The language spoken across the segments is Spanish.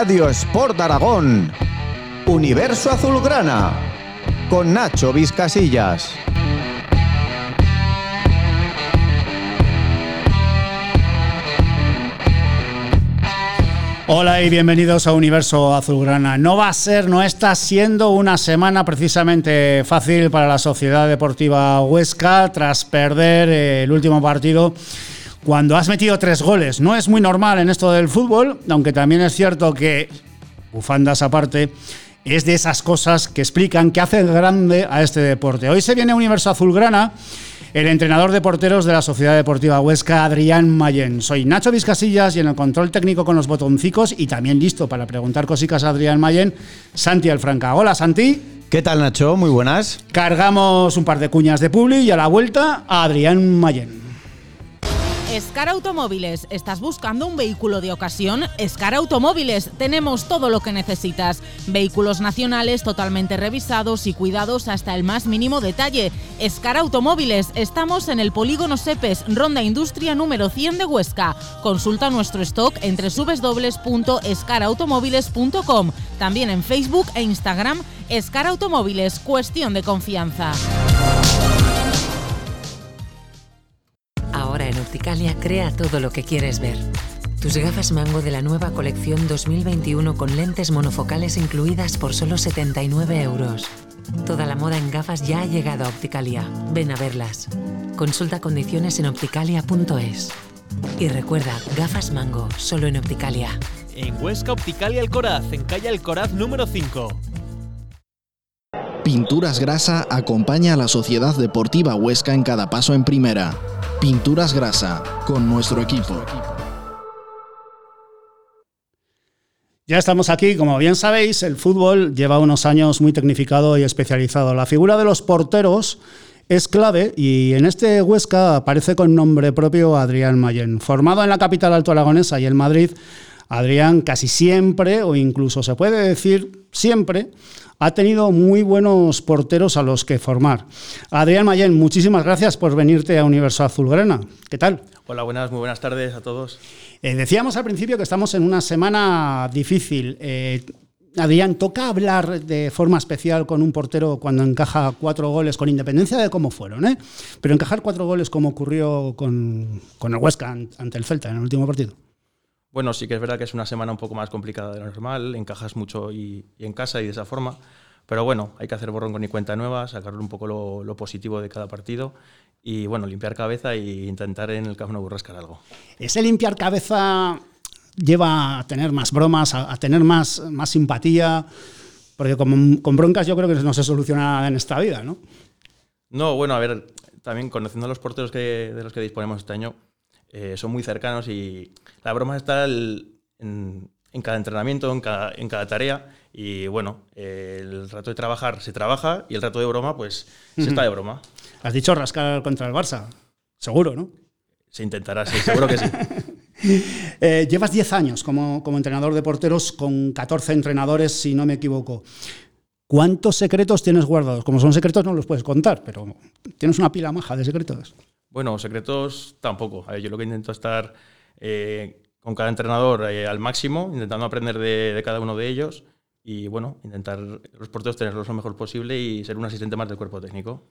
Radio Sport Aragón. Universo Azulgrana con Nacho Vizcasillas. Hola y bienvenidos a Universo Azulgrana. No va a ser, no está siendo una semana precisamente fácil para la Sociedad Deportiva Huesca tras perder eh, el último partido cuando has metido tres goles. No es muy normal en esto del fútbol, aunque también es cierto que, bufandas aparte, es de esas cosas que explican que hace grande a este deporte. Hoy se viene Universo Azulgrana el entrenador de porteros de la Sociedad Deportiva Huesca, Adrián Mayen. Soy Nacho Vizcasillas y en el control técnico con los botoncicos y también listo para preguntar cositas a Adrián Mayen, Santi Alfranca. Hola, Santi. ¿Qué tal, Nacho? Muy buenas. Cargamos un par de cuñas de publi y a la vuelta a Adrián Mayen. Escar Automóviles. ¿Estás buscando un vehículo de ocasión? Escar Automóviles. Tenemos todo lo que necesitas. Vehículos nacionales totalmente revisados y cuidados hasta el más mínimo detalle. Escar Automóviles. Estamos en el Polígono Sepes, Ronda Industria número 100 de Huesca. Consulta nuestro stock entre www.escarautomóviles.com. También en Facebook e Instagram. Escar Automóviles. Cuestión de confianza. Opticalia crea todo lo que quieres ver. Tus gafas mango de la nueva colección 2021 con lentes monofocales incluidas por solo 79 euros. Toda la moda en gafas ya ha llegado a Opticalia. Ven a verlas. Consulta condiciones en opticalia.es. Y recuerda, gafas mango, solo en Opticalia. En Huesca Opticalia Alcoraz, en calle Alcoraz número 5. Pinturas Grasa acompaña a la Sociedad Deportiva Huesca en cada paso en primera. Pinturas Grasa, con nuestro equipo. Ya estamos aquí, como bien sabéis, el fútbol lleva unos años muy tecnificado y especializado. La figura de los porteros es clave y en este Huesca aparece con nombre propio Adrián Mayen. Formado en la capital alto aragonesa y en Madrid, Adrián casi siempre, o incluso se puede decir siempre, ha tenido muy buenos porteros a los que formar. Adrián Mayen, muchísimas gracias por venirte a Universo Azulgrana. ¿Qué tal? Hola, buenas, muy buenas tardes a todos. Eh, decíamos al principio que estamos en una semana difícil. Eh, Adrián, ¿toca hablar de forma especial con un portero cuando encaja cuatro goles, con independencia de cómo fueron? ¿eh? Pero encajar cuatro goles como ocurrió con, con el Huesca ante el Celta en el último partido. Bueno, sí que es verdad que es una semana un poco más complicada de lo normal, encajas mucho y, y en casa y de esa forma, pero bueno, hay que hacer borrón con mi cuenta nueva, sacarle un poco lo, lo, positivo de cada partido y bueno, limpiar cabeza e intentar en el Camp Nou rascar algo. Ese limpiar cabeza lleva a tener más bromas, a, a tener más, más simpatía, porque con, con, broncas yo creo que no se soluciona nada en esta vida, ¿no? No, bueno, a ver, también conociendo a los porteros que, de los que disponemos este año, eh, son muy cercanos y la broma está el, en, en, cada entrenamiento, en cada, en cada, tarea. Y bueno, eh, el rato de trabajar se trabaja y el rato de broma, pues se está de broma. Has dicho rascar contra el Barça, seguro, ¿no? Se intentará, sí, seguro que sí. eh, llevas 10 años como, como entrenador de porteros con 14 entrenadores, si no me equivoco. ¿Cuántos secretos tienes guardados? Como son secretos no los puedes contar, pero tienes una pila maja de secretos. Bueno, secretos tampoco. Yo lo que intento es estar eh, con cada entrenador eh, al máximo, intentando aprender de, de, cada uno de ellos y, bueno, intentar los porteros tenerlos lo mejor posible y ser un asistente más del cuerpo técnico.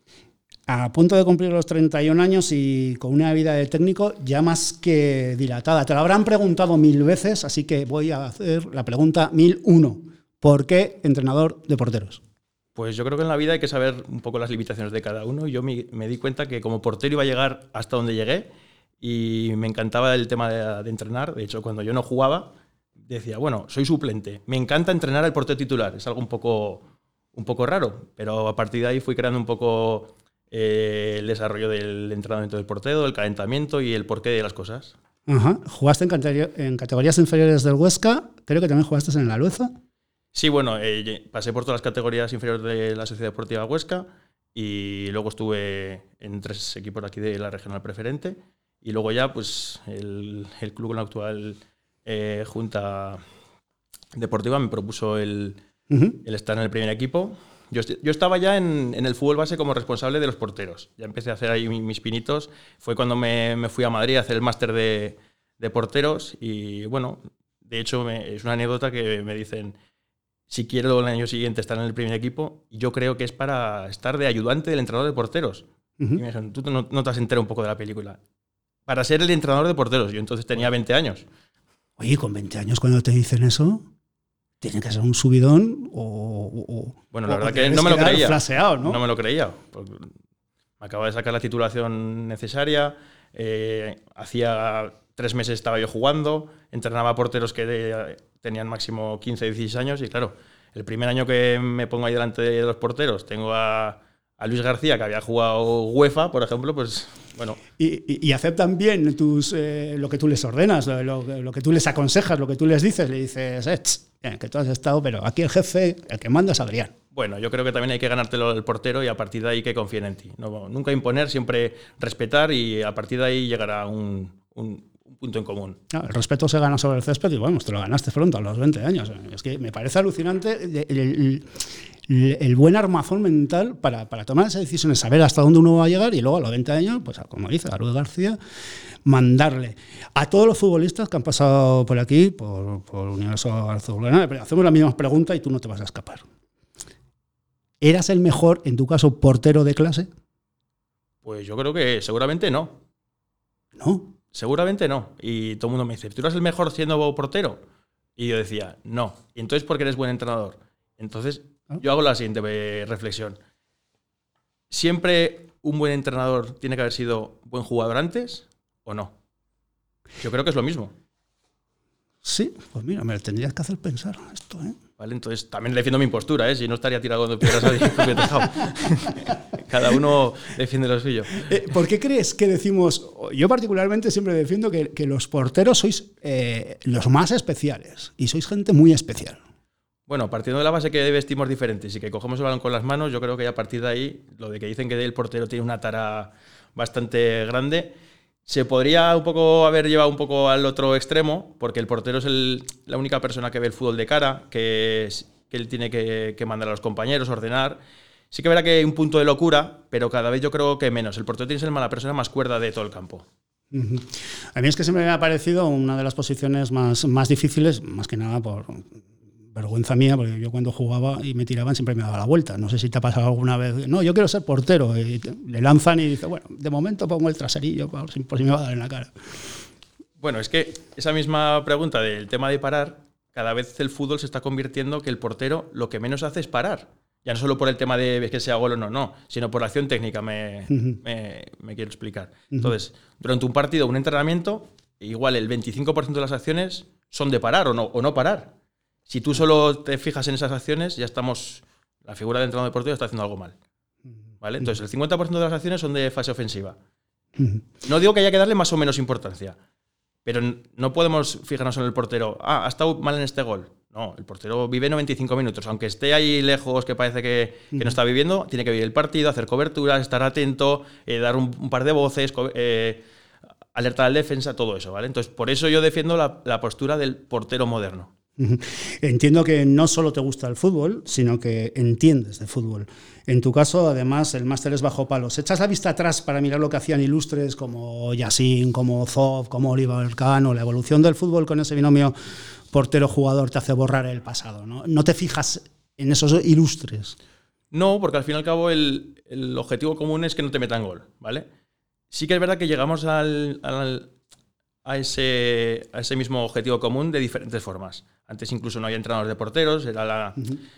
A punto de cumplir los 31 años y con una vida de técnico ya más que dilatada. Te lo habrán preguntado mil veces, así que voy a hacer la pregunta 1001. ¿Por qué entrenador de porteros? Pues yo creo que en la vida hay que saber un poco las limitaciones de cada uno. Yo me, me, di cuenta que como portero iba a llegar hasta donde llegué y me encantaba el tema de, de, entrenar. De hecho, cuando yo no jugaba, decía, bueno, soy suplente. Me encanta entrenar al portero titular. Es algo un poco, un poco raro, pero a partir de ahí fui creando un poco eh, el desarrollo del entrenamiento del portero, el calentamiento y el porqué de las cosas. Ajá. ¿Jugaste en, en categorías inferiores del Huesca? Creo que también jugaste en la Lueza. Sí, bueno, eh, pasé por todas las categorías inferiores de la Sociedad Deportiva Huesca y luego estuve en tres equipos aquí de la regional preferente y luego ya pues el, el club con la actual eh, junta deportiva me propuso el, uh -huh. el, estar en el primer equipo. Yo, yo estaba ya en, en, el fútbol base como responsable de los porteros. Ya empecé a hacer ahí mis pinitos. Fue cuando me, me fui a Madrid a hacer el máster de, de porteros y bueno, De hecho, me- es una anécdota que me dicen, si quiero el año siguiente estar en el primer equipo, yo creo que es para estar de ayudante del entrenador de porteros. Y me dijeron, tú no, no te has enterado un poco de la película. Para ser el entrenador de porteros. Yo entonces tenía 20 años. Oye, con 20 años cuando te dicen eso, tiene que ser un subidón o... o- Bueno, la o verdad que no me lo creía. flaseado, ¿no? No me lo creía. me acababa de sacar la titulación necesaria. eh, hacía tres meses estaba yo jugando. Entrenaba porteros que de- tenían máximo 15, 16 años. Y claro, el primer año que me pongo ahí delante de los porteros, tengo a, a Luis García, que había jugado UEFA, por ejemplo, pues bueno, Y, y- y aceptan bien tus, eh, lo que tú les ordenas, lo, lo- lo que tú les aconsejas, lo que tú les dices. Le dices, eh, que tú has estado, pero aquí el jefe, el que manda es Adrián. Bueno, yo creo que también hay que ganártelo el portero y a partir de ahí que confíen en ti. No, nunca imponer, siempre respetar y a partir de ahí llegará un, un- un punto en común. No, el respeto se gana sobre el césped y bueno, te lo ganaste pronto, a los 20 años. Es que me parece alucinante el, el- el- el buen armazón mental para, para tomar esas decisiones, saber hasta dónde uno va a llegar y luego a los 20 años, pues como dice Luis García, mandarle a todos los futbolistas que han pasado por aquí, por, por Universo Azulgrana, hacemos la misma pregunta y tú no te vas a escapar. ¿Eras el mejor, en tu caso, portero de clase? Pues yo creo que seguramente no. No. Seguramente no. Y todo el mundo me dice, ¿tú eres el mejor siendo portero? Y yo decía, no. ¿Y entonces por qué eres buen entrenador? Entonces Ah. yo hago la siguiente eh, reflexión. ¿Siempre un buen entrenador tiene que haber sido buen jugador antes o no? Yo creo que es lo mismo. Sí, pues mira, me lo tendrías que hacer pensar esto, ¿eh? ¿Vale? Entonces también defiendo mi postura, ¿eh? si no estaría tirado de piedras a mi propio tejado. Cada uno defiende lo suyo. Eh, ¿Por qué crees que decimos, yo particularmente siempre defiendo que, que los porteros sois eh, los más especiales y sois gente muy especial? Bueno, partiendo de la base que vestimos diferentes y que cogemos el balón con las manos, yo creo que ya a partir de ahí, lo de que dicen que el portero tiene una tara bastante grande, se podría un poco haber llevado un poco al otro extremo, porque el portero es el- la única persona que ve el fútbol de cara, que, él tiene que, mandar a los compañeros, ordenar. Sí que verá que hay un punto de locura, pero cada vez yo creo que menos. El portero tiene que ser la persona más cuerda de todo el campo. A mí es que siempre me ha parecido una de las posiciones más, más difíciles, más que nada por vergüenza mía, porque yo cuando jugaba y me tiraban siempre me daba la vuelta. No sé si te ha pasado alguna vez. No, yo quiero ser portero. Y te- le lanzan y dice, bueno, de momento pongo el traserillo por si, por si me va a dar en la cara. Bueno, es que esa misma pregunta del tema de parar, cada vez el fútbol se está convirtiendo que el portero lo que menos hace es parar. Ya no solo por el tema de que sea gol o no, no, sino por la acción técnica, me, Ujú. me- me quiero explicar. Entonces, durante un partido, un entrenamiento, igual el 25% de las acciones son de parar o no, o no parar. Si tú solo te fijas en esas acciones, ya estamos. La figura del entrenador deportivo está haciendo algo mal. ¿Vale? Entonces, el 50% de las acciones son de fase ofensiva. No digo que haya que darle más o menos importancia, pero no podemos fijarnos en el portero. Ah, ha estado mal en este gol. No, el portero vive 95 minutos. Aunque esté ahí lejos, que parece que, no está viviendo, tiene que vivir el partido, hacer coberturas, estar atento, eh, dar un, par de voces, eh, alertar al defensa, todo eso, ¿vale? Entonces, por eso yo defiendo la postura del portero moderno. Entiendo que no solo te gusta el fútbol, sino que entiendes de fútbol. En tu caso, además, el máster es bajo palos. ¿Echas la vista atrás para mirar lo que hacían ilustres como Yassin, como Zoff, como Oliver Cano? La evolución del fútbol con ese binomio portero-jugador te hace borrar el pasado, ¿no? No te fijas en esos ilustres. No, porque al fin y al cabo el, el objetivo común es que no te metan gol, ¿vale? Sí que es verdad que llegamos al, al- a, ese, a ese mismo objetivo común de diferentes formas. Antes incluso no había entrenadores de porteros, era la,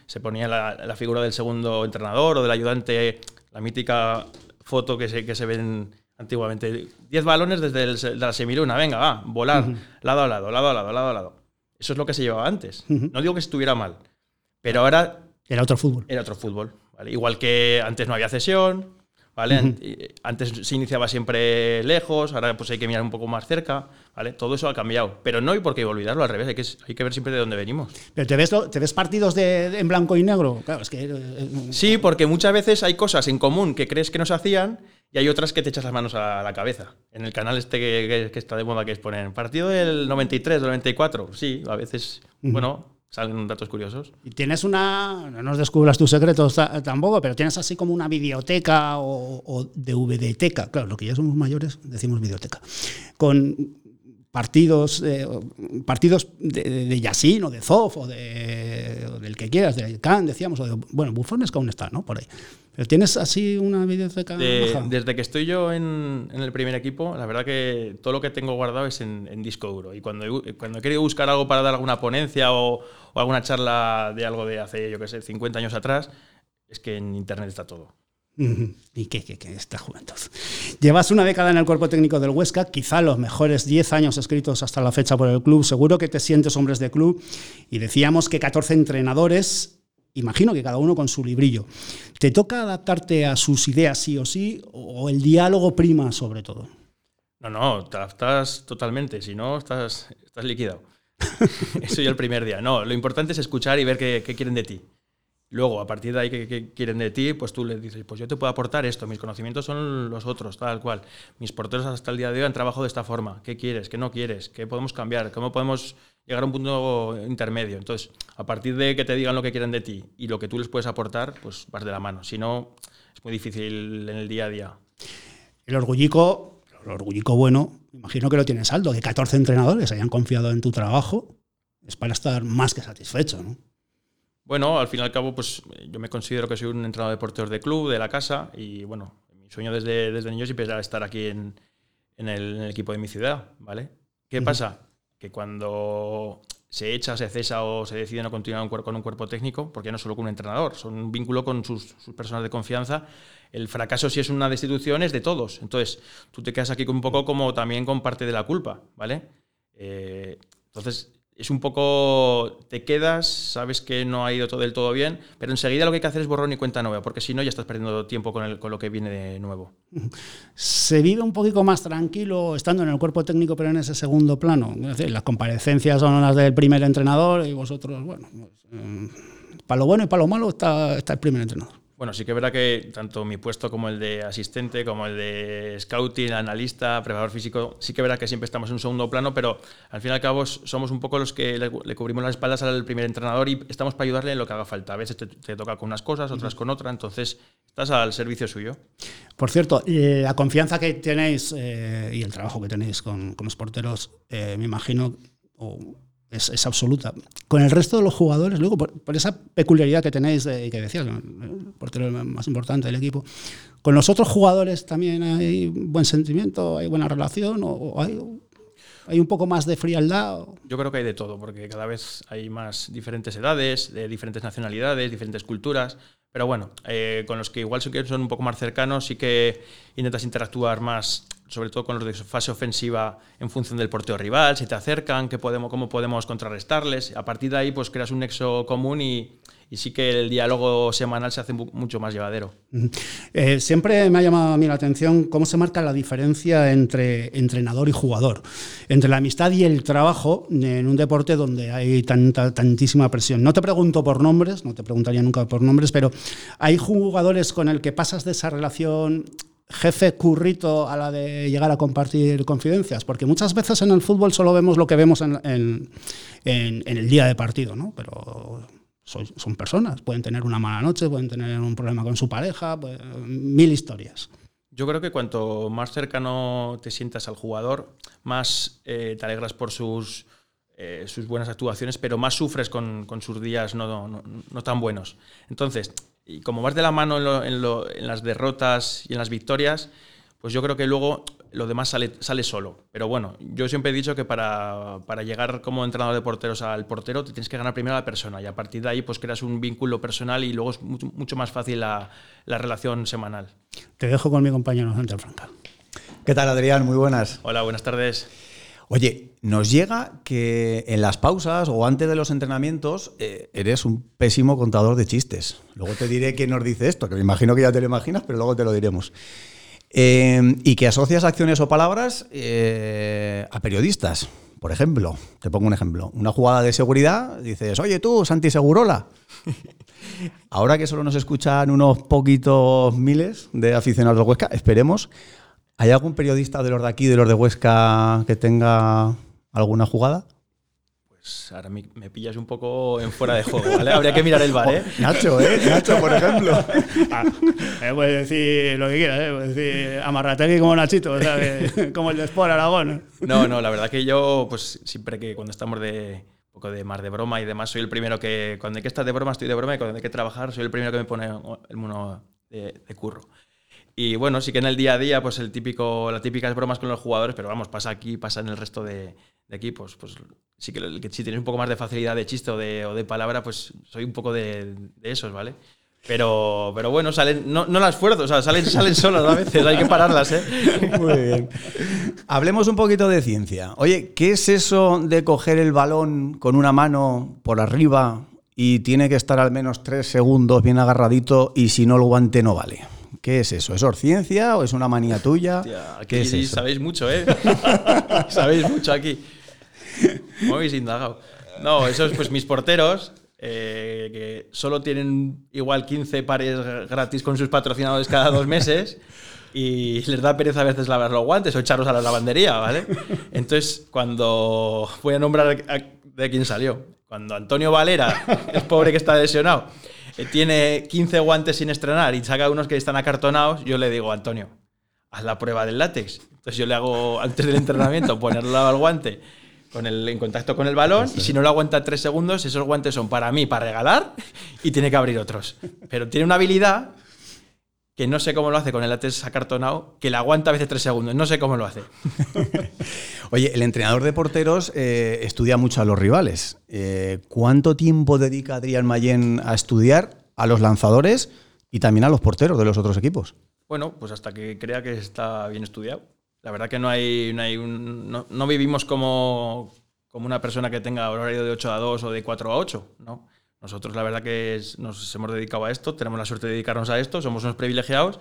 se ponía la, la figura del segundo entrenador o del ayudante, la mítica foto que se, que se ven antiguamente. Diez balones desde el, de la semiluna, venga, va, volar, lado a lado, lado a lado, lado a lado. Eso es lo que se llevaba antes. Ujú. No digo que estuviera mal, pero ahora Era otro fútbol. era otro fútbol. ¿vale? Igual que antes no había cesión, ¿vale? An- y- Antes se iniciaba siempre lejos, ahora pues hay que mirar un poco más cerca, ¿vale? Todo eso ha cambiado. Pero no hay por qué olvidarlo, al revés, hay que, hay que ver siempre de dónde venimos. ¿Pero te ves, te ves partidos de, en blanco y negro? Claro, es que... eh, Sí, porque muchas veces hay cosas en común que crees que no se hacían y hay otras que te echas las manos a la cabeza. En el canal este que, que- que está de moda que es poner partido del 93, del 94, sí, a veces, bueno, salen datos curiosos. Y tienes una, no nos descubras tus secretos ta- tampoco, pero tienes así como una videoteca o, o DVDteca, claro, lo que ya somos mayores decimos videoteca, con partidos, eh, partidos de, de, Yassin o de Zof o, de, del que quieras, de Khan, decíamos, o de, bueno, Bufones aún está, ¿no? Por ahí. Pero tienes así una biblioteca. De, desde que estoy yo en, en, el primer equipo, la verdad que todo lo que tengo guardado es en, en disco duro. Y cuando he, cuando he querido buscar algo para dar alguna ponencia o, o alguna charla de algo de hace, yo qué sé, 50 años atrás, es que en internet está todo. ¿Y qué, qué, qué, esta juventud? Llevas una década en el cuerpo técnico del Huesca, quizá los mejores 10 años escritos hasta la fecha por el club. Seguro que te sientes hombres de club. Y decíamos que 14 entrenadores, imagino que cada uno con su librillo. ¿Te toca adaptarte a sus ideas sí o sí? ¿O el diálogo prima sobre todo? No, no, te adaptas totalmente. Si no, estás, estás liquidado. Eso ya el primer día. No, lo importante es escuchar y ver qué, quieren de ti. Luego, a partir de ahí que, quieren de ti, pues tú les dices, pues yo te puedo aportar esto, mis conocimientos son los otros, tal cual. Mis porteros hasta el día de hoy han trabajado de esta forma. ¿Qué quieres? ¿Qué no quieres? ¿Qué podemos cambiar? ¿Cómo podemos llegar a un punto intermedio? Entonces, a partir de que te digan lo que quieren de ti y lo que tú les puedes aportar, pues vas de la mano. Si no, es muy difícil en el día a día. El orgullico, el orgullico bueno, imagino que lo tienes saldo, que 14 entrenadores hayan confiado en tu trabajo, es para estar más que satisfecho, ¿no? Bueno, al fin y al cabo, pues yo me considero que soy un entrenador de porteros de club, de la casa, y bueno, mi sueño desde, desde niño siempre era estar aquí en, en, el, en el, equipo de mi ciudad, ¿vale? ¿Qué uh -huh. pasa? Que cuando se echa, se cesa o se decide no continuar con un cuerpo técnico, porque no solo con un entrenador, son un vínculo con sus, sus, personas de confianza. El fracaso, si es una destitución, es de todos. Entonces, tú te quedas aquí un poco como también con parte de la culpa, ¿vale? Eh, entonces, es un poco, te quedas, sabes que no ha ido todo del todo bien, pero enseguida lo que hay que hacer es borrón y cuenta nueva, porque si no ya estás perdiendo tiempo con, el, con lo que viene de nuevo. ¿Se vive un poquito más tranquilo estando en el cuerpo técnico, pero en ese segundo plano? Es decir, las comparecencias son las del primer entrenador y vosotros, bueno, pues, eh, para lo bueno y para lo malo está, está el primer entrenador. Bueno, sí que es verdad que tanto mi puesto como el de asistente, como el de scouting, analista, preparador físico, sí que es verdad que siempre estamos en un segundo plano, pero al fin y al cabo somos un poco los que le, le cubrimos las espaldas al primer entrenador y estamos para ayudarle en lo que haga falta. A veces te, te toca con unas cosas, otras con otras, entonces estás al servicio suyo. Por cierto, la confianza que tenéis eh, y el trabajo que tenéis con, con los porteros, eh, me imagino, es, es, absoluta. Con el resto de los jugadores, luego, por, esa peculiaridad que tenéis, de, que decías, el portero más importante del equipo, ¿con los otros jugadores también hay buen sentimiento, hay buena relación o, o hay, hay un poco más de frialdad? Yo creo que hay de todo, porque cada vez hay más diferentes edades, de diferentes nacionalidades, diferentes culturas. Pero bueno, eh, con los que igual son un poco más cercanos, sí que intentas interactuar más sobre todo con los de fase ofensiva en función del porteo rival, si te acercan, qué podemos, cómo podemos contrarrestarles. A partir de ahí, pues creas un nexo común y, y sí que el diálogo semanal se hace mucho más llevadero. Eh, siempre me ha llamado a mí la atención cómo se marca la diferencia entre entrenador y jugador, entre la amistad y el trabajo en un deporte donde hay tanta, tantísima presión. No te pregunto por nombres, no te preguntaría nunca por nombres, pero hay jugadores con el que pasas de esa relación jefe currito a la de llegar a compartir confidencias, porque muchas veces en el fútbol solo vemos lo que vemos en, el día de partido, ¿no? Pero son, son, personas, pueden tener una mala noche, pueden tener un problema con su pareja, pues, mil historias. Yo creo que cuanto más cercano te sientas al jugador, más eh, te alegras por sus, eh, sus buenas actuaciones, pero más sufres con, sus días no tan buenos. Entonces, y como vas de la mano en, lo, en, lo, en, las derrotas y en las victorias, pues yo creo que luego lo demás sale, sale solo. Pero bueno, yo siempre he dicho que para, para, llegar como entrenador de porteros al portero te tienes que ganar primero a la persona y a partir de ahí pues creas un vínculo personal y luego es mucho, mucho más fácil la, la, relación semanal. Te dejo con mi compañero Dante Franca. ¿Qué tal Adrián? Muy buenas. Hola, buenas tardes. Oye, nos llega que en las pausas o antes de los entrenamientos eh, eres un pésimo contador de chistes. Luego te diré quién nos dice esto, que me imagino que ya te lo imaginas, pero luego te lo diremos. Eh, y que asocias acciones o palabras eh, a periodistas. Por ejemplo, te pongo un ejemplo. Una jugada de seguridad, dices, oye tú, Santi Segurola. Ahora que solo nos escuchan unos poquitos miles de aficionados de Huesca, esperemos ¿Hay algún periodista de los de aquí, de los de Huesca, que tenga alguna jugada? Pues ahora me, me pillas un poco en fuera de juego, ¿vale? Habría que mirar el bar, ¿eh? Nacho, ¿eh? Nacho, por ejemplo. Ah, eh, puedes decir lo que quieras, ¿eh? puedes decir amarrategui como Nachito, o sea, que- como el de Sport Aragón. No, no, la verdad que yo, pues siempre que cuando estamos de un poco de más de broma y demás, soy el primero que, cuando hay que estar de broma, estoy de broma y cuando hay que trabajar, soy el primero que me pone el mono de, de curro. Y bueno, sí que en el día a día, pues el típico, las típicas bromas con los jugadores, pero vamos, pasa aquí, pasa en el resto de, equipos. Pues sí que, si tienes un poco más de facilidad de chiste o de, o de palabra, pues soy un poco de, de esos, ¿vale? Pero, pero bueno, salen, no, no las fuerzo, o sea, salen, salen solas a veces, hay que pararlas, ¿eh? Muy bien. Hablemos un poquito de ciencia. Oye, ¿qué es eso de coger el balón con una mano por arriba y tiene que estar al menos tres segundos bien agarradito y si no el guante no vale? ¿Qué es eso? ¿Es ciencia o es una manía tuya? Aquí ¿Qué es eso? sabéis mucho, ¿eh? sabéis mucho aquí. ¿Cómo habéis indagado? No, eso es pues mis porteros, eh, que solo tienen igual 15 pares gratis con sus patrocinadores cada dos meses y les da pereza a veces lavar los guantes o echarlos a la lavandería, ¿vale? Entonces, cuando voy a nombrar a- de quién salió, cuando Antonio Valera, el pobre que está lesionado, tiene 15 guantes sin estrenar y saca unos que están acartonados, yo le digo, Antonio, haz la prueba del látex. Entonces yo le hago antes del entrenamiento ponerle al guante con el, en contacto con el balón y si no lo aguanta tres segundos, esos guantes son para mí, para regalar y tiene que abrir otros. Pero tiene una habilidad que no sé cómo lo hace con el látex acartonado, que le aguanta a veces tres segundos. No sé cómo lo hace. Oye, el entrenador de porteros eh, estudia mucho a los rivales. Eh, ¿Cuánto tiempo dedica Adrián Mayén a estudiar a los lanzadores y también a los porteros de los otros equipos? Bueno, pues hasta que crea que está bien estudiado. La verdad que no hay, no, hay un- no, no vivimos como, como una persona que tenga horario de 8 a 2 o de 4 a 8, ¿no? Nosotros la verdad que nos hemos dedicado a esto, tenemos la suerte de dedicarnos a esto, somos unos privilegiados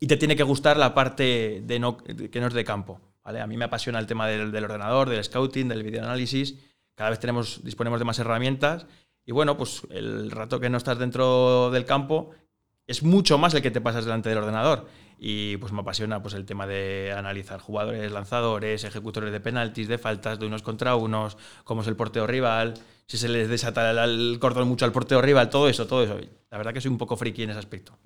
y te tiene que gustar la parte de no, que no es de campo. ¿vale? A mí me apasiona el tema del, del ordenador, del scouting, del videoanálisis. Cada vez tenemos, disponemos de más herramientas y bueno, pues el rato que no estás dentro del campo es mucho más el que te pasas delante del ordenador. Y pues me apasiona pues, el tema de analizar jugadores, lanzadores, ejecutores de penaltis, de faltas, de unos contra unos, cómo es el porteo rival, si se les desata el, cordón mucho al porteo rival, todo eso, todo eso. La verdad que soy un poco friki en ese aspecto.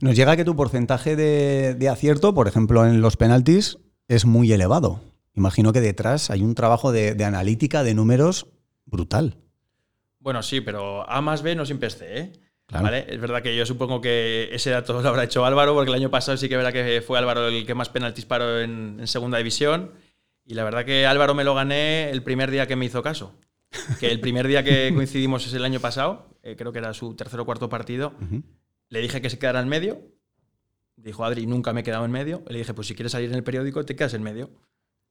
Nos llega que tu porcentaje de, de acierto, por ejemplo, en los penaltis, es muy elevado. Imagino que detrás hay un trabajo de, de analítica de números brutal. Bueno, sí, pero A más B no siempre es C, ¿eh? Claro. ¿Vale? Es verdad que yo supongo que ese dato lo habrá hecho Álvaro, porque el año pasado sí que verá que fue Álvaro el que más penaltis paró en, en segunda división. Y la verdad que Álvaro me lo gané el primer día que me hizo caso. Que el primer día que coincidimos es el año pasado, eh, creo que era su tercer o cuarto partido, le dije que se quedara en medio. Dijo Adri, nunca me he quedado en medio. Le dije, pues si quieres salir en el periódico, te quedas en medio.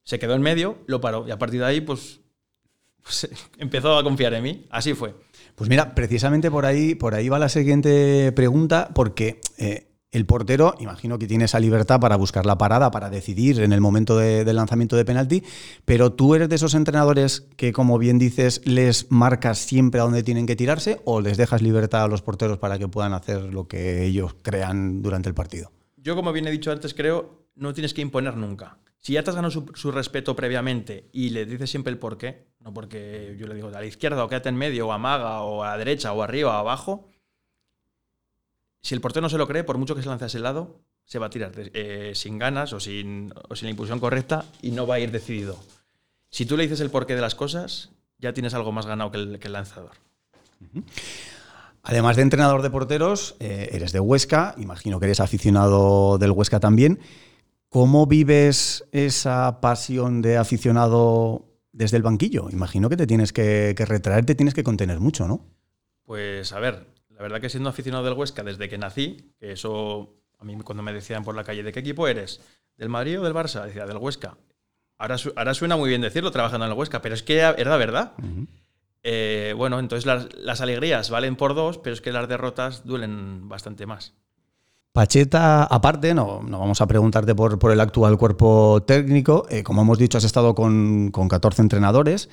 Se quedó en medio, lo paró. Y a partir de ahí, pues, pues empezó a confiar en mí. Así fue. Pues mira, precisamente por ahí, por ahí va la siguiente pregunta, porque eh, el portero, imagino que tiene esa libertad para buscar la parada, para decidir en el momento de- del lanzamiento de penalti, pero tú eres de esos entrenadores que, como bien dices, les marcas siempre a dónde tienen que tirarse o les dejas libertad a los porteros para que puedan hacer lo que ellos crean durante el partido. Yo, como bien he dicho antes, creo, no tienes que imponer nunca. Si ya te has ganado su, respeto previamente y le dices siempre el por qué, no porque yo le digo a la izquierda o quédate en medio o amaga o a la derecha o arriba o abajo, si el portero no se lo cree, por mucho que se lance a ese lado, se va a tirar eh, sin ganas o sin, o sin la impulsión correcta y no va a ir decidido. Si tú le dices el porqué de las cosas, ya tienes algo más ganado que el, que el lanzador. Además de entrenador de porteros, eh, eres de Huesca, imagino que eres aficionado del Huesca también. ¿Cómo vives esa pasión de aficionado desde el banquillo? Imagino que te tienes que, que retraer, te tienes que contener mucho, ¿no? Pues a ver, la verdad que siendo aficionado del Huesca desde que nací, que eso a mí cuando me decían por la calle, ¿de qué equipo eres? ¿Del Madrid o del Barça? Decía, del Huesca. Ahora, su- ahora suena muy bien decirlo trabajando en el Huesca, pero es que era verdad. Eh, bueno, entonces las, las alegrías valen por dos, pero es que las derrotas duelen bastante más. Pacheta, aparte, no, no vamos a preguntarte por, por el actual cuerpo técnico. eh, como hemos dicho, has estado con, con 14 entrenadores.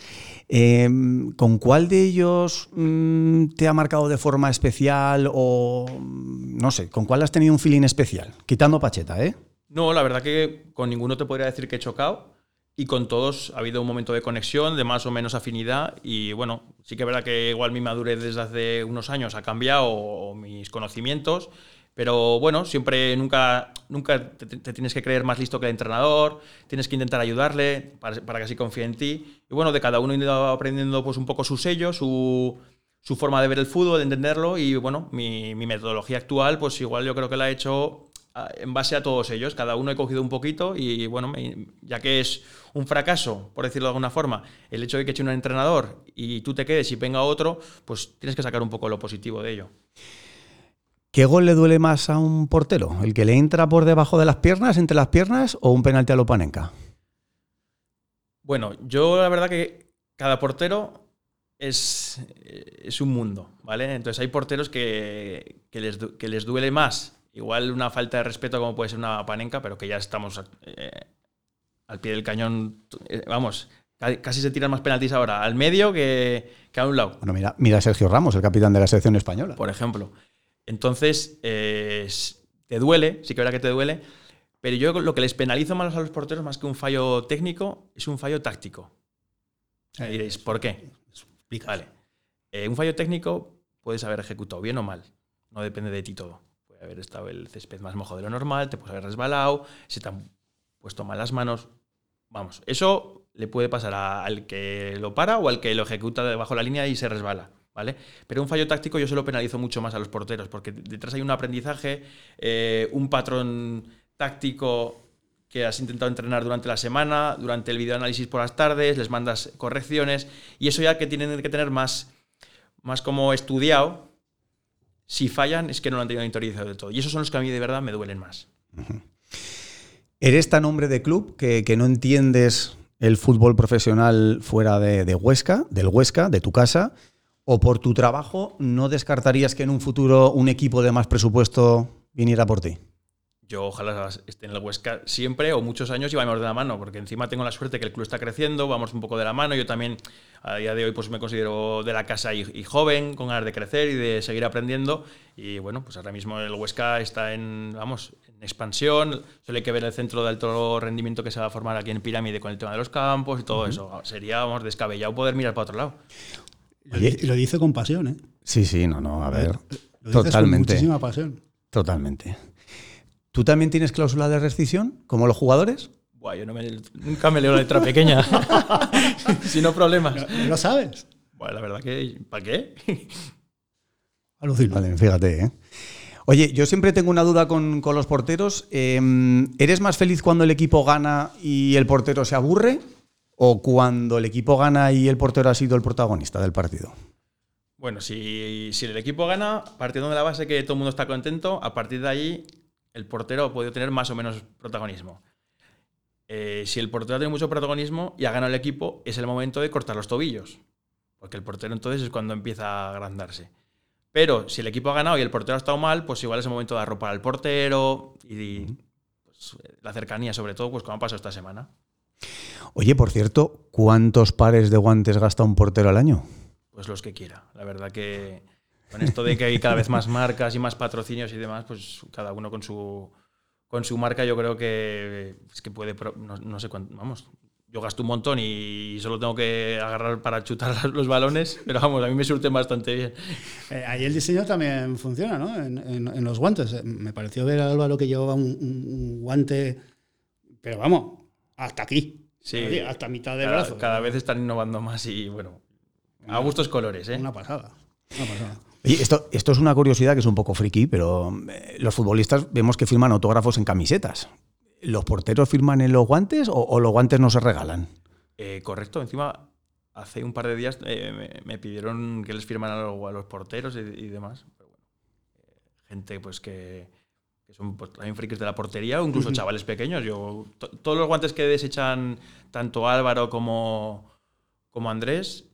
Eh, ¿Con cuál de ellos mm, te ha marcado de forma especial o mm, no sé, con cuál has tenido un feeling especial? Quitando Pacheta, ¿eh? No, la verdad que con ninguno te podría decir que he chocado. y con todos ha habido un momento de conexión, de más o menos afinidad y bueno, sí que es verdad que igual mi madurez desde hace unos años ha cambiado o, mis conocimientos, pero bueno, siempre nunca, nunca te, tienes que creer más listo que el entrenador, tienes que intentar ayudarle para, que así confíe en ti y bueno, de cada uno he ido aprendiendo pues un poco su sello, su, forma de ver el fútbol, de entenderlo y bueno, mi, metodología actual pues igual yo creo que la he hecho en base a todos ellos. Cada uno he cogido un poquito y bueno, ya que es un fracaso, por decirlo de alguna forma, el hecho de que eche un entrenador y tú te quedes y venga otro, pues tienes que sacar un poco lo positivo de ello. ¿Qué gol le duele más a un portero? ¿El que le entra por debajo de las piernas, entre las piernas, o un penalti a Lopanenka? Bueno, yo la verdad que cada portero es, es un mundo, ¿vale? Entonces hay porteros que, que, les, que les duele más Igual una falta de respeto como puede ser una panenca, pero que ya estamos eh, al pie del cañón. Eh, vamos, casi se tiran más penaltis ahora al medio que, a un lado. Bueno, mira, mira a Sergio Ramos, el capitán de la selección española. Por ejemplo. Entonces, eh, te duele, sí que verdad que te duele, pero yo lo que les penalizo más a los porteros, más que un fallo técnico, es un fallo táctico. Y diréis, ¿por qué? Vale. un fallo técnico puedes haber ejecutado bien o mal. No depende de ti todo haber estado el césped más mojo de lo normal, te puedes haber resbalado, se te han puesto mal las manos. Vamos, eso le puede pasar al que lo para o al que lo ejecuta debajo de la línea y se resbala. ¿Vale? Pero un fallo táctico yo se lo penalizo mucho más a los porteros, porque detrás hay un aprendizaje, eh, un patrón táctico que has intentado entrenar durante la semana, durante el videoanálisis por las tardes, les mandas correcciones, y eso ya que tienen que tener más, más como estudiado si fallan es que no lo han tenido interiorizado del todo. Y esos son los que a mí de verdad me duelen más. ¿Eres tan hombre de club que, no entiendes el fútbol profesional fuera de, Huesca, del Huesca, de tu casa? ¿O por tu trabajo no descartarías que en un futuro un equipo de más presupuesto viniera por ti? yo ojalá esté en el Huesca siempre o muchos años y vayamos de la mano, porque encima tengo la suerte que el club está creciendo, vamos un poco de la mano. Yo también a día de hoy pues me considero de la casa y, joven, con ganas de crecer y de seguir aprendiendo. Y bueno, pues ahora mismo el Huesca está en, vamos, en expansión. Solo hay que ver el centro de alto rendimiento que se va a formar aquí en Pirámide con el tema de los campos y todo eso. Sería, vamos, descabellado poder mirar para otro lado. Y lo dice con pasión, ¿eh? Sí, sí, no, no, a ver. totalmente. muchísima pasión. Totalmente. ¿Tú también tienes cláusula de rescisión, como los jugadores? Buah, yo nunca me leo la letra pequeña. si no problemas. ¿No, lo sabes? Bueno, la verdad que. ¿Para qué? Alucino. Vale, fíjate, ¿eh? Oye, yo siempre tengo una duda con, los porteros. Em, ¿Eres más feliz cuando el equipo gana y el portero se aburre? ¿O cuando el equipo gana y el portero ha sido el protagonista del partido? Bueno, si, si el equipo gana, partiendo de la base que todo el mundo está contento, a partir de ahí el portero ha podido tener más o menos protagonismo. Eh, si el portero tiene mucho protagonismo y ha ganado el equipo, es el momento de cortar los tobillos. Porque el portero entonces es cuando empieza a agrandarse. Pero si el equipo ha ganado y el portero ha estado mal, pues igual es el momento de arropar al portero y, pues, la cercanía, sobre todo, pues como ha pasado esta semana. Oye, por cierto, ¿cuántos pares de guantes gasta un portero al año? Pues los que quiera. La verdad que con esto de que hay cada vez más marcas y más patrocinios y demás, pues cada uno con su, con su marca yo creo que es que puede, no, sé cuánto, vamos, yo gasto un montón y solo tengo que agarrar para chutar los balones, pero vamos, a mí me surten bastante bien. Eh, ahí el diseño también funciona, ¿no? En, los guantes. Eh, me pareció ver a Álvaro que llevaba un, guante, pero vamos, hasta aquí. Sí, hasta mitad del brazo. Cada vez están innovando más y bueno, a gustos colores, ¿eh? Una pasada. Una pasada esto, esto es una curiosidad que es un poco friki, pero eh, los futbolistas vemos que firman autógrafos en camisetas. ¿Los porteros firman en los guantes o, los guantes no se regalan? Eh, correcto, encima hace un par de días eh, me, pidieron que les firmaran a los, porteros y, demás. gente pues que, son pues, también frikis de la portería o incluso chavales pequeños. Yo, todos los guantes que desechan tanto Álvaro como, como Andrés,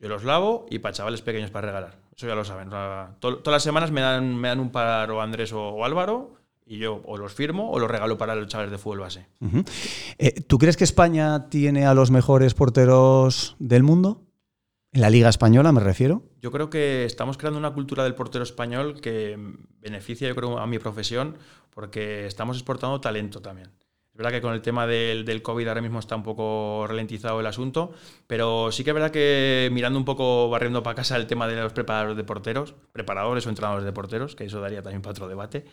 yo los lavo y para chavales pequeños para regalar. Eso ya lo saben. todas las semanas me dan, me dan un par o Andrés o, Álvaro y yo o los firmo o los regalo para los chavales de fútbol base. Eh, ¿Tú crees que España tiene a los mejores porteros del mundo? En la Liga Española me refiero. Yo creo que estamos creando una cultura del portero español que beneficia, yo creo, a mi profesión porque estamos exportando talento también. Es verdad que con el tema del, COVID ahora mismo está un poco ralentizado el asunto, pero sí que es verdad que mirando un poco, barriendo para casa el tema de los preparadores de porteros, preparadores o entrenadores de porteros, que eso daría también para otro debate,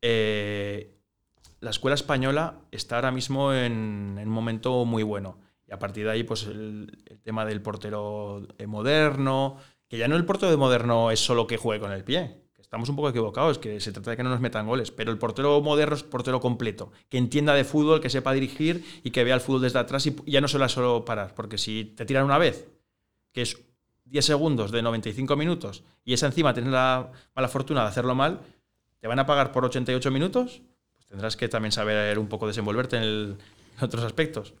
eh, la escuela española está ahora mismo en, un momento muy bueno. A partir de ahí, pues el, el tema del portero moderno, que ya no el portero de moderno es solo que juegue con el pie, estamos un poco equivocados, que se trata de que no nos metan goles, pero el portero moderno es portero completo, que entienda de fútbol, que sepa dirigir y que vea el fútbol desde atrás y ya no solo solo parar, porque si te tiran una vez, que es 10 segundos de 95 minutos, y esa encima tener la mala fortuna de hacerlo mal, te van a pagar por 88 minutos, pues tendrás que también saber un poco desenvolverte en, otros aspectos.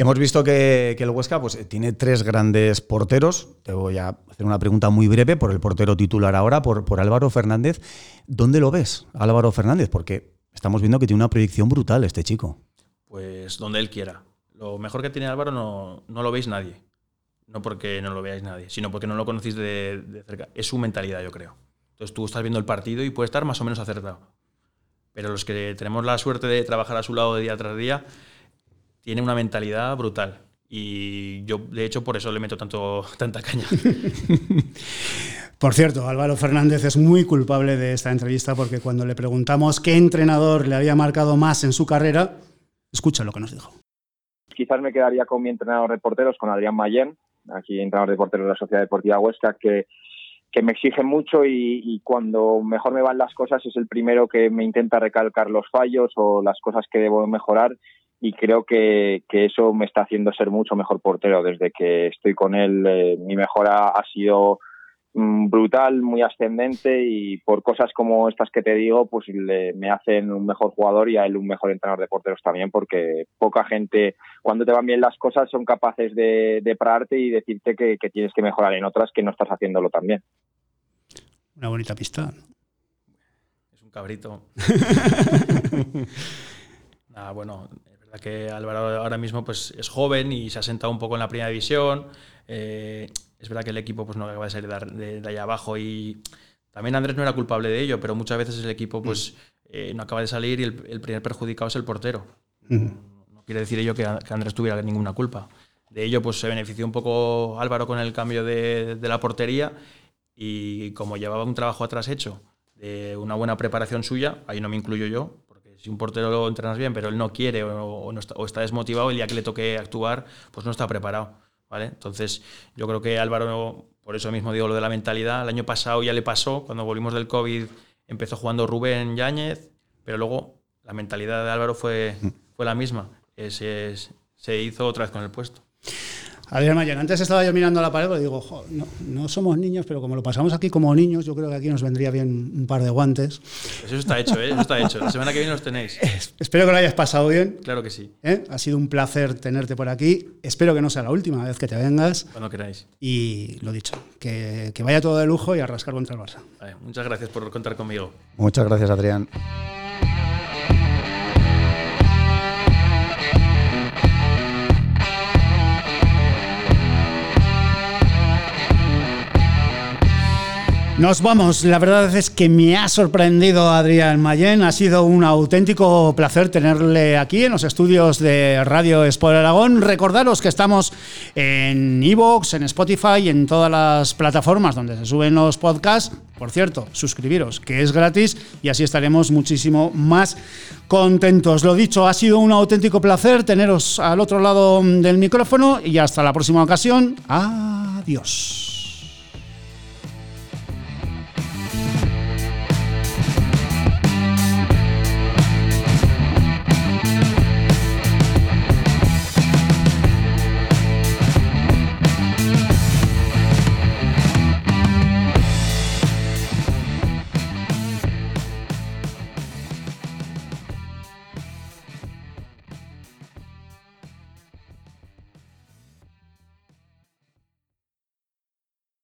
Hemos visto que, el Huesca pues, tiene tres grandes porteros. Te voy a hacer una pregunta muy breve por el portero titular ahora, por, por Álvaro Fernández. ¿Dónde lo ves, Álvaro Fernández? Porque estamos viendo que tiene una proyección brutal este chico. Pues donde él quiera. Lo mejor que tiene Álvaro no, lo veis nadie. No porque no lo veáis nadie, sino porque no lo conocéis de, de cerca. Es su mentalidad, yo creo. Entonces tú estás viendo el partido y puede estar más o menos acertado. Pero los que tenemos la suerte de trabajar a su lado de día tras día, tiene una mentalidad brutal. Y yo, de hecho, por eso le meto tanto, tanta caña. Por cierto, Álvaro Fernández es muy culpable de esta entrevista porque cuando le preguntamos qué entrenador le había marcado más en su carrera, escucha lo que nos dijo. Quizás me quedaría con mi entrenador de porteros, con Adrián Mayén, aquí entrenador de porteros de la Sociedad Deportiva Huesca, que, que me exige mucho y, y, cuando mejor me van las cosas es el primero que me intenta recalcar los fallos o las cosas que debo mejorar y creo que, que, eso me está haciendo ser mucho mejor portero. Desde que estoy con él, eh, mi mejora ha sido mm, brutal, muy ascendente y por cosas como estas que te digo, pues le, me hacen un mejor jugador y a él un mejor entrenador de porteros también, porque poca gente, cuando te van bien las cosas, son capaces de, de pararte y decirte que, que tienes que mejorar en otras que no estás haciéndolo tan bien. Una bonita pista. Es un cabrito. ah, bueno, verdad que Álvaro ahora mismo pues, es joven y se ha sentado un poco en la primera división. Eh, es verdad que el equipo pues, no acaba de salir de, de, allá abajo y también Andrés no era culpable de ello, pero muchas veces el equipo pues, eh, no acaba de salir y el, el, primer perjudicado es el portero. No, no quiere decir ello que, que, Andrés tuviera ninguna culpa. De ello pues, se benefició un poco Álvaro con el cambio de, de la portería y como llevaba un trabajo atrás hecho de una buena preparación suya, ahí no me incluyo yo, si un portero lo entrenas bien, pero él no quiere o, o, no está, o, está, desmotivado, el día que le toque actuar, pues no está preparado. ¿vale? Entonces, yo creo que Álvaro, por eso mismo digo lo de la mentalidad, el año pasado ya le pasó, cuando volvimos del COVID, empezó jugando Rubén Yáñez, pero luego la mentalidad de Álvaro fue, fue la misma. Se hizo otra vez con el puesto. Adrián Mayen, antes estaba yo mirando la pared y digo, no, no, somos niños, pero como lo pasamos aquí como niños, yo creo que aquí nos vendría bien un par de guantes. Pues eso está hecho, ¿eh? Eso está hecho. La semana que viene los tenéis. Espero que lo hayas pasado bien. Claro que sí. ¿Eh? Ha sido un placer tenerte por aquí. Espero que no sea la última vez que te vengas. Cuando queráis. Y lo dicho, que, que vaya todo de lujo y a rascar contra el Barça. Vale, muchas gracias por contar conmigo. Muchas gracias, Adrián. Nos vamos. La verdad es que me ha sorprendido Adrián Mayén. Ha sido un auténtico placer tenerle aquí en los estudios de Radio Sport Aragón. Recordaros que estamos en Evox, en Spotify, en todas las plataformas donde se suben los podcasts. Por cierto, suscribiros, que es gratis y así estaremos muchísimo más contentos. Lo dicho, ha sido un auténtico placer teneros al otro lado del micrófono y hasta la próxima ocasión. Adiós.